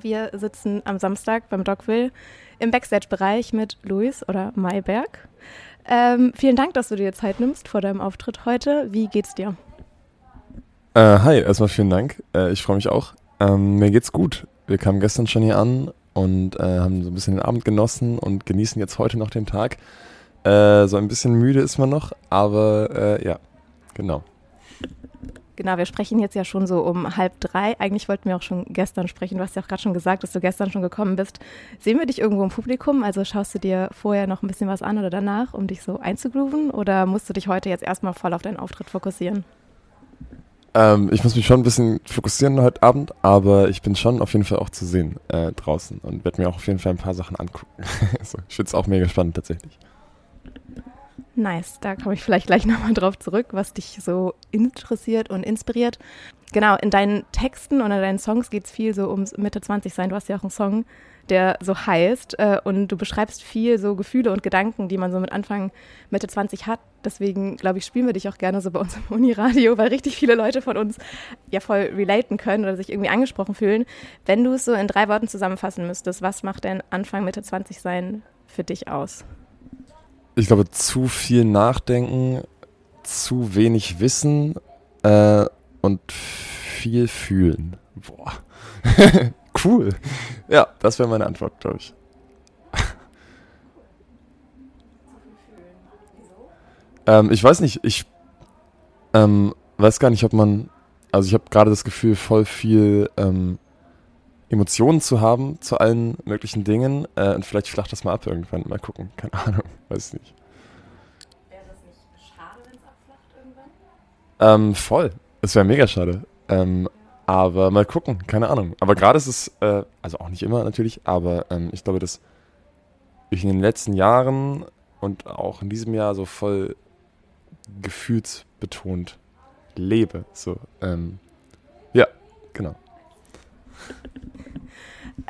Wir sitzen am Samstag beim Dogville im Backstage-Bereich mit Luis oder Mayberg. Ähm, vielen Dank, dass du dir Zeit nimmst vor deinem Auftritt heute. Wie geht's dir? Äh, hi, erstmal vielen Dank. Äh, ich freue mich auch. Ähm, mir geht's gut. Wir kamen gestern schon hier an und äh, haben so ein bisschen den Abend genossen und genießen jetzt heute noch den Tag. Äh, so ein bisschen müde ist man noch, aber äh, ja, genau. Genau, wir sprechen jetzt ja schon so um halb drei. Eigentlich wollten wir auch schon gestern sprechen. Du hast ja auch gerade schon gesagt, dass du gestern schon gekommen bist. Sehen wir dich irgendwo im Publikum? Also schaust du dir vorher noch ein bisschen was an oder danach, um dich so einzugrooven? Oder musst du dich heute jetzt erstmal voll auf deinen Auftritt fokussieren? Ähm, ich muss mich schon ein bisschen fokussieren heute Abend, aber ich bin schon auf jeden Fall auch zu sehen äh, draußen und werde mir auch auf jeden Fall ein paar Sachen angucken. also, ich finde es auch mega spannend tatsächlich. Nice, da komme ich vielleicht gleich nochmal drauf zurück, was dich so interessiert und inspiriert. Genau, in deinen Texten in deinen Songs geht es viel so ums Mitte 20 sein. Du hast ja auch einen Song, der so heißt äh, und du beschreibst viel so Gefühle und Gedanken, die man so mit Anfang Mitte 20 hat. Deswegen, glaube ich, spielen wir dich auch gerne so bei uns im Uniradio, weil richtig viele Leute von uns ja voll relaten können oder sich irgendwie angesprochen fühlen. Wenn du es so in drei Worten zusammenfassen müsstest, was macht denn Anfang Mitte 20 sein für dich aus? Ich glaube, zu viel nachdenken, zu wenig wissen äh, und viel fühlen. Boah. cool. Ja, das wäre meine Antwort, glaube ich. ähm, ich weiß nicht, ich ähm, weiß gar nicht, ob man. Also ich habe gerade das Gefühl, voll viel ähm, Emotionen zu haben zu allen möglichen Dingen. Äh, und vielleicht flacht das mal ab irgendwann. Mal gucken. Keine Ahnung. Weiß nicht. Wäre das nicht schade, wenn es abflacht irgendwann? Ähm, voll. Es wäre mega schade. Ähm, aber mal gucken. Keine Ahnung. Aber gerade ist es, äh, also auch nicht immer natürlich, aber ähm, ich glaube, dass ich in den letzten Jahren und auch in diesem Jahr so voll gefühlsbetont lebe. So, ähm, ja, genau.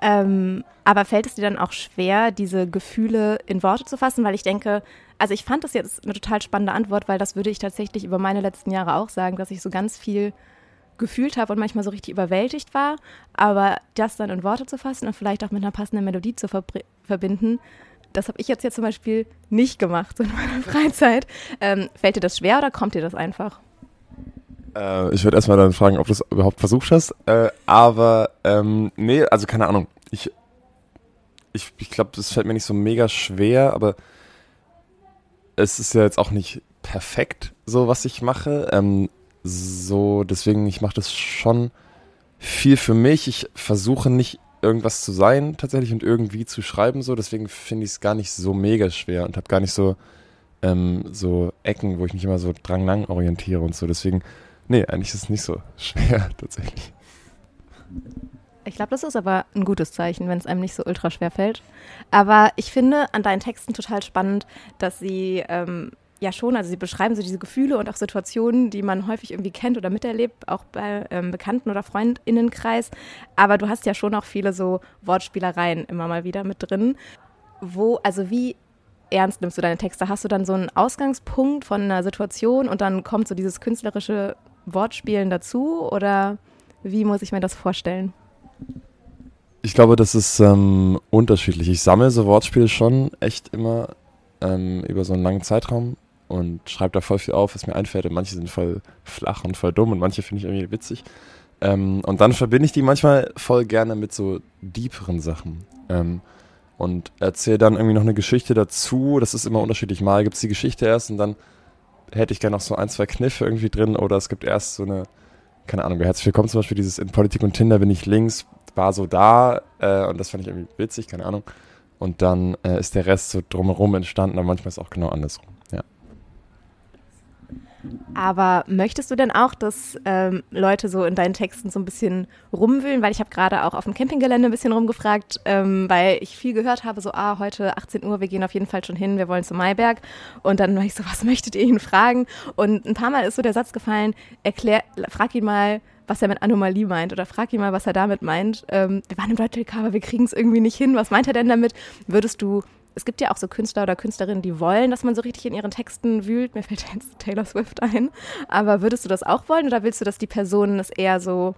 Ähm, aber fällt es dir dann auch schwer, diese Gefühle in Worte zu fassen? Weil ich denke, also ich fand das jetzt eine total spannende Antwort, weil das würde ich tatsächlich über meine letzten Jahre auch sagen, dass ich so ganz viel gefühlt habe und manchmal so richtig überwältigt war. Aber das dann in Worte zu fassen und vielleicht auch mit einer passenden Melodie zu verbinden, das habe ich jetzt hier zum Beispiel nicht gemacht in meiner Freizeit. Ähm, fällt dir das schwer oder kommt dir das einfach? Äh, ich würde erstmal dann fragen, ob du es überhaupt versucht hast. Äh, aber ähm, nee, also keine Ahnung. Ich, ich, ich glaube, das fällt mir nicht so mega schwer, aber es ist ja jetzt auch nicht perfekt, so was ich mache. Ähm, so, deswegen, ich mache das schon viel für mich. Ich versuche nicht irgendwas zu sein tatsächlich und irgendwie zu schreiben so. Deswegen finde ich es gar nicht so mega schwer und habe gar nicht so ähm, so Ecken, wo ich mich immer so dran lang orientiere und so. Deswegen Nee, eigentlich ist es nicht so schwer tatsächlich. Ich glaube, das ist aber ein gutes Zeichen, wenn es einem nicht so ultra schwer fällt. Aber ich finde an deinen Texten total spannend, dass sie ähm, ja schon, also sie beschreiben so diese Gefühle und auch Situationen, die man häufig irgendwie kennt oder miterlebt, auch bei ähm, Bekannten- oder Freundinnenkreis. Aber du hast ja schon auch viele so Wortspielereien immer mal wieder mit drin. Wo, also wie ernst nimmst du deine Texte? Hast du dann so einen Ausgangspunkt von einer Situation und dann kommt so dieses künstlerische Wortspielen dazu oder wie muss ich mir das vorstellen? Ich glaube, das ist ähm, unterschiedlich. Ich sammle so Wortspiele schon echt immer ähm, über so einen langen Zeitraum und schreibe da voll viel auf, was mir einfällt. Und manche sind voll flach und voll dumm und manche finde ich irgendwie witzig. Ähm, und dann verbinde ich die manchmal voll gerne mit so deeperen Sachen. Ähm, und erzähle dann irgendwie noch eine Geschichte dazu. Das ist immer unterschiedlich. Mal gibt es die Geschichte erst und dann hätte ich gerne noch so ein, zwei Kniffe irgendwie drin oder es gibt erst so eine, keine Ahnung, Herzlich Willkommen zum Beispiel dieses in Politik und Tinder bin ich links, war so da äh, und das fand ich irgendwie witzig, keine Ahnung. Und dann äh, ist der Rest so drumherum entstanden, aber manchmal ist es auch genau andersrum. Aber möchtest du denn auch, dass ähm, Leute so in deinen Texten so ein bisschen rumwühlen? Weil ich habe gerade auch auf dem Campinggelände ein bisschen rumgefragt, ähm, weil ich viel gehört habe, so, ah, heute 18 Uhr, wir gehen auf jeden Fall schon hin, wir wollen zu Maiberg. Und dann war ich so, was möchtet ihr ihn fragen? Und ein paar Mal ist so der Satz gefallen, erklär, frag ihn mal, was er mit Anomalie meint oder frag ihn mal, was er damit meint. Ähm, wir waren im Deutsche aber wir kriegen es irgendwie nicht hin. Was meint er denn damit? Würdest du es gibt ja auch so Künstler oder Künstlerinnen, die wollen, dass man so richtig in ihren Texten wühlt. Mir fällt jetzt Taylor Swift ein. Aber würdest du das auch wollen oder willst du, dass die Personen es eher so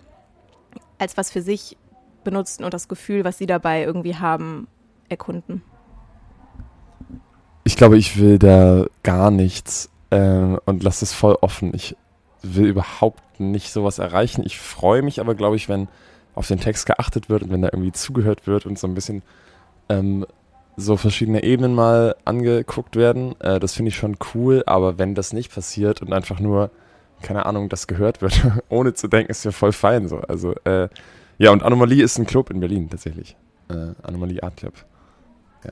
als was für sich benutzen und das Gefühl, was sie dabei irgendwie haben, erkunden? Ich glaube, ich will da gar nichts äh, und lasse es voll offen. Ich will überhaupt nicht sowas erreichen. Ich freue mich aber, glaube ich, wenn auf den Text geachtet wird und wenn da irgendwie zugehört wird und so ein bisschen ähm, so verschiedene Ebenen mal angeguckt werden. Äh, das finde ich schon cool, aber wenn das nicht passiert und einfach nur, keine Ahnung, das gehört wird, ohne zu denken, ist ja voll fein so. Also, äh, ja, und Anomalie ist ein Club in Berlin tatsächlich. Äh, Anomalie Art Club. Ja.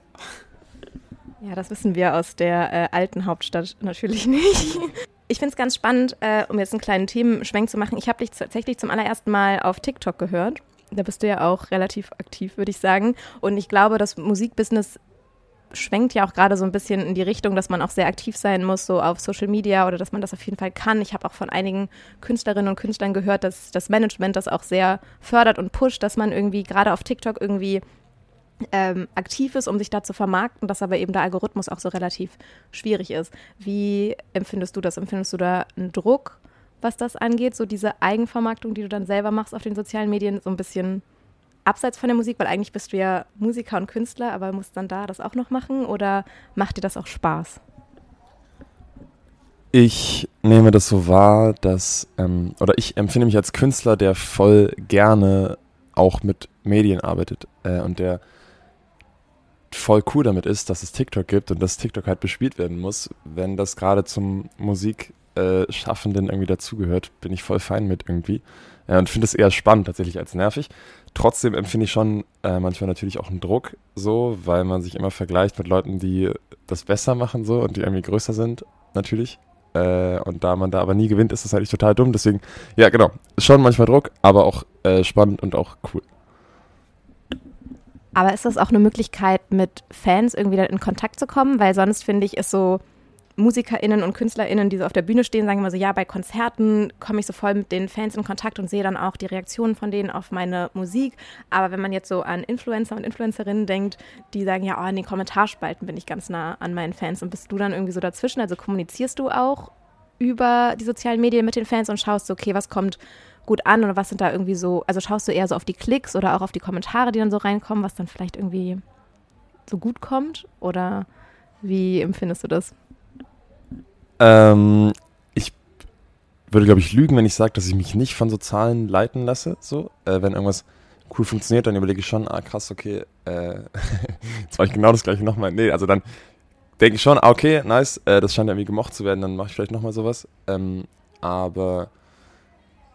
Ja, das wissen wir aus der äh, alten Hauptstadt natürlich nicht. Ich finde es ganz spannend, äh, um jetzt einen kleinen Themenschwenk zu machen. Ich habe dich tatsächlich zum allerersten Mal auf TikTok gehört. Da bist du ja auch relativ aktiv, würde ich sagen. Und ich glaube, das Musikbusiness schwenkt ja auch gerade so ein bisschen in die Richtung, dass man auch sehr aktiv sein muss, so auf Social Media oder dass man das auf jeden Fall kann. Ich habe auch von einigen Künstlerinnen und Künstlern gehört, dass das Management das auch sehr fördert und pusht, dass man irgendwie gerade auf TikTok irgendwie ähm, aktiv ist, um sich da zu vermarkten, dass aber eben der Algorithmus auch so relativ schwierig ist. Wie empfindest du das? Empfindest du da einen Druck, was das angeht? So diese Eigenvermarktung, die du dann selber machst auf den sozialen Medien, so ein bisschen abseits von der Musik, weil eigentlich bist du ja Musiker und Künstler, aber musst dann da das auch noch machen oder macht dir das auch Spaß? Ich nehme das so wahr, dass, ähm, oder ich empfinde mich als Künstler, der voll gerne auch mit Medien arbeitet äh, und der voll cool damit ist, dass es TikTok gibt und dass TikTok halt bespielt werden muss. Wenn das gerade zum Musikschaffenden äh, irgendwie dazugehört, bin ich voll fein mit irgendwie. Ja, und finde es eher spannend tatsächlich als nervig. Trotzdem empfinde ich schon äh, manchmal natürlich auch einen Druck so, weil man sich immer vergleicht mit Leuten, die das besser machen so und die irgendwie größer sind, natürlich. Äh, und da man da aber nie gewinnt, ist das eigentlich total dumm. Deswegen, ja genau, schon manchmal Druck, aber auch äh, spannend und auch cool. Aber ist das auch eine Möglichkeit, mit Fans irgendwie in Kontakt zu kommen? Weil sonst finde ich, ist so MusikerInnen und KünstlerInnen, die so auf der Bühne stehen, sagen immer so, ja, bei Konzerten komme ich so voll mit den Fans in Kontakt und sehe dann auch die Reaktionen von denen auf meine Musik. Aber wenn man jetzt so an Influencer und Influencerinnen denkt, die sagen, ja, oh, in den Kommentarspalten bin ich ganz nah an meinen Fans und bist du dann irgendwie so dazwischen? Also kommunizierst du auch über die sozialen Medien mit den Fans und schaust so, okay, was kommt gut an oder was sind da irgendwie so, also schaust du eher so auf die Klicks oder auch auf die Kommentare, die dann so reinkommen, was dann vielleicht irgendwie so gut kommt oder wie empfindest du das? Ähm, ich würde, glaube ich, lügen, wenn ich sage, dass ich mich nicht von so Zahlen leiten lasse. So, äh, wenn irgendwas cool funktioniert, dann überlege ich schon, ah krass, okay, äh, jetzt war ich genau das gleiche nochmal. Nee, also dann denke ich schon, ah, okay, nice, äh, das scheint irgendwie gemocht zu werden, dann mache ich vielleicht nochmal sowas. Ähm, aber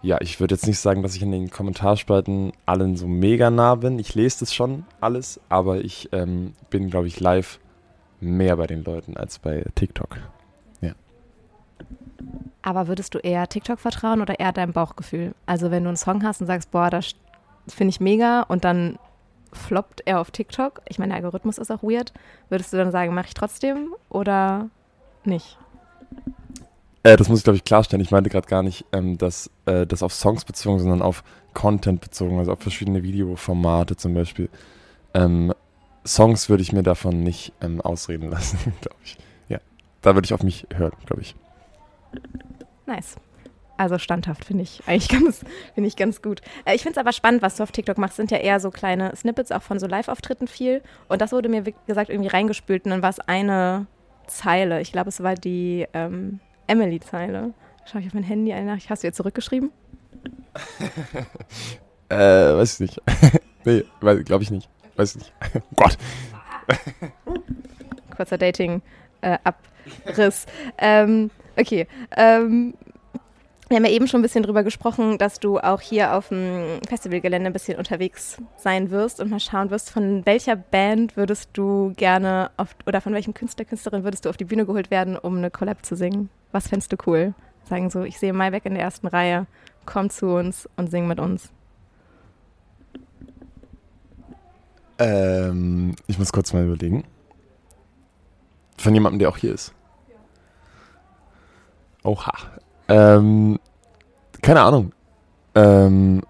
ja, ich würde jetzt nicht sagen, dass ich in den Kommentarspalten allen so mega nah bin. Ich lese das schon alles, aber ich ähm, bin, glaube ich, live mehr bei den Leuten als bei TikTok. Aber würdest du eher TikTok vertrauen oder eher deinem Bauchgefühl? Also wenn du einen Song hast und sagst, boah, das finde ich mega und dann floppt er auf TikTok, ich meine, der Algorithmus ist auch weird, würdest du dann sagen, mache ich trotzdem oder nicht? Äh, das muss ich, glaube ich, klarstellen. Ich meinte gerade gar nicht, ähm, dass äh, das auf Songs bezogen, sondern auf Content bezogen, also auf verschiedene Videoformate zum Beispiel. Ähm, Songs würde ich mir davon nicht ähm, ausreden lassen, glaube ich. Ja, da würde ich auf mich hören, glaube ich. Nice. Also standhaft finde ich eigentlich ganz, finde ich ganz gut. Äh, ich finde es aber spannend, was du auf TikTok machst. Sind ja eher so kleine Snippets auch von so Live-Auftritten viel. Und das wurde mir, wie gesagt, irgendwie reingespült und dann war es eine Zeile. Ich glaube, es war die ähm, Emily-Zeile. Schau ich auf mein Handy eine Nachricht. Hast du ihr zurückgeschrieben? äh, weiß ich nicht. nee, glaube ich nicht. Weiß ich nicht. oh Gott. Kurzer Dating-Abriss. Äh, ähm, okay. Ähm, wir haben ja eben schon ein bisschen drüber gesprochen, dass du auch hier auf dem Festivalgelände ein bisschen unterwegs sein wirst und mal schauen wirst, von welcher Band würdest du gerne auf, oder von welchem Künstler, Künstlerin würdest du auf die Bühne geholt werden, um eine Collab zu singen? Was fändest du cool? Sagen so, ich sehe Maibeck in der ersten Reihe, komm zu uns und sing mit uns. Ähm, ich muss kurz mal überlegen. Von jemandem, der auch hier ist. Oha. Ähm, keine Ahnung. Ähm,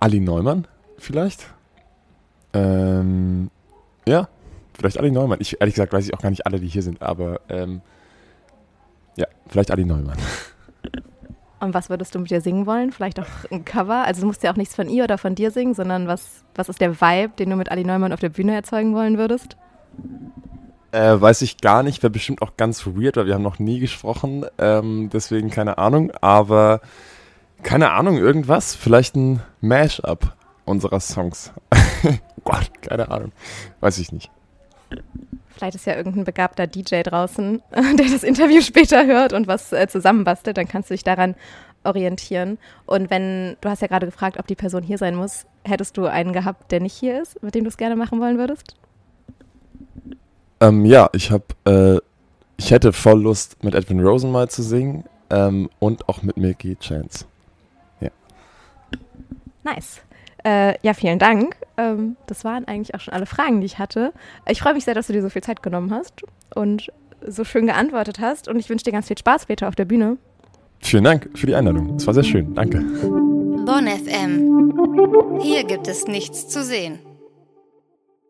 Ali Neumann vielleicht? Ähm, ja, vielleicht Ali Neumann. Ich, ehrlich gesagt weiß ich auch gar nicht alle, die hier sind, aber ähm, ja, vielleicht Ali Neumann. Und was würdest du mit ihr singen wollen? Vielleicht auch ein Cover? Also du musst ja auch nichts von ihr oder von dir singen, sondern was, was ist der Vibe, den du mit Ali Neumann auf der Bühne erzeugen wollen würdest? Äh, weiß ich gar nicht, wäre bestimmt auch ganz weird, weil wir haben noch nie gesprochen, ähm, deswegen keine Ahnung, aber keine Ahnung, irgendwas, vielleicht ein Mash-up unserer Songs. Gott, keine Ahnung, weiß ich nicht. Vielleicht ist ja irgendein begabter DJ draußen, der das Interview später hört und was äh, zusammenbastelt, dann kannst du dich daran orientieren. Und wenn, du hast ja gerade gefragt, ob die Person hier sein muss, hättest du einen gehabt, der nicht hier ist, mit dem du es gerne machen wollen würdest? Ähm, ja, ich habe, äh, ich hätte voll Lust, mit Edwin Rosen mal zu singen ähm, und auch mit Milky Chance. Ja. Nice. Äh, ja, vielen Dank. Ähm, das waren eigentlich auch schon alle Fragen, die ich hatte. Ich freue mich sehr, dass du dir so viel Zeit genommen hast und so schön geantwortet hast. Und ich wünsche dir ganz viel Spaß später auf der Bühne. Vielen Dank für die Einladung. Es war sehr schön. Danke. Bonn FM. Hier gibt es nichts zu sehen.